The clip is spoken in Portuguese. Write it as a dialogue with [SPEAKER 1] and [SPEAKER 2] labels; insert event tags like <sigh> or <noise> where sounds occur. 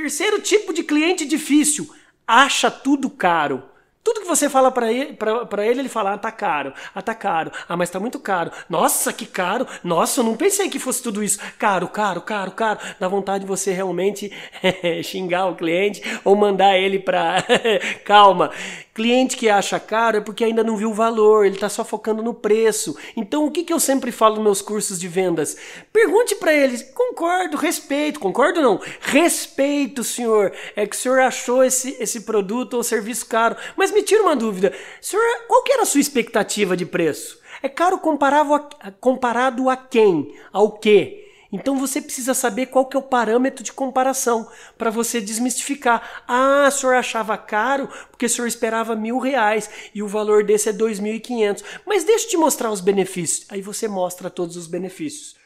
[SPEAKER 1] Terceiro tipo de cliente difícil, acha tudo caro. Tudo que você fala para ele, pra, ele, ele fala, ah, tá caro, ah, tá caro, ah, mas tá muito caro. Nossa, que caro, nossa, eu não pensei que fosse tudo isso. Caro, caro, caro, caro. Dá vontade de você realmente <laughs> xingar o cliente ou mandar ele pra... <laughs> Calma. Cliente que acha caro é porque ainda não viu o valor, ele tá só focando no preço. Então, o que, que eu sempre falo nos meus cursos de vendas? Pergunte para ele, concordo, respeito, concordo não? Respeito, senhor. É que o senhor achou esse, esse produto ou serviço caro, mas me tira uma dúvida. Senhor, qual que era a sua expectativa de preço? É caro comparado a, comparado a quem? Ao quê? Então você precisa saber qual que é o parâmetro de comparação para você desmistificar. Ah, o senhor achava caro porque o senhor esperava mil reais e o valor desse é dois mil e quinhentos. Mas deixa eu te mostrar os benefícios. Aí você mostra todos os benefícios.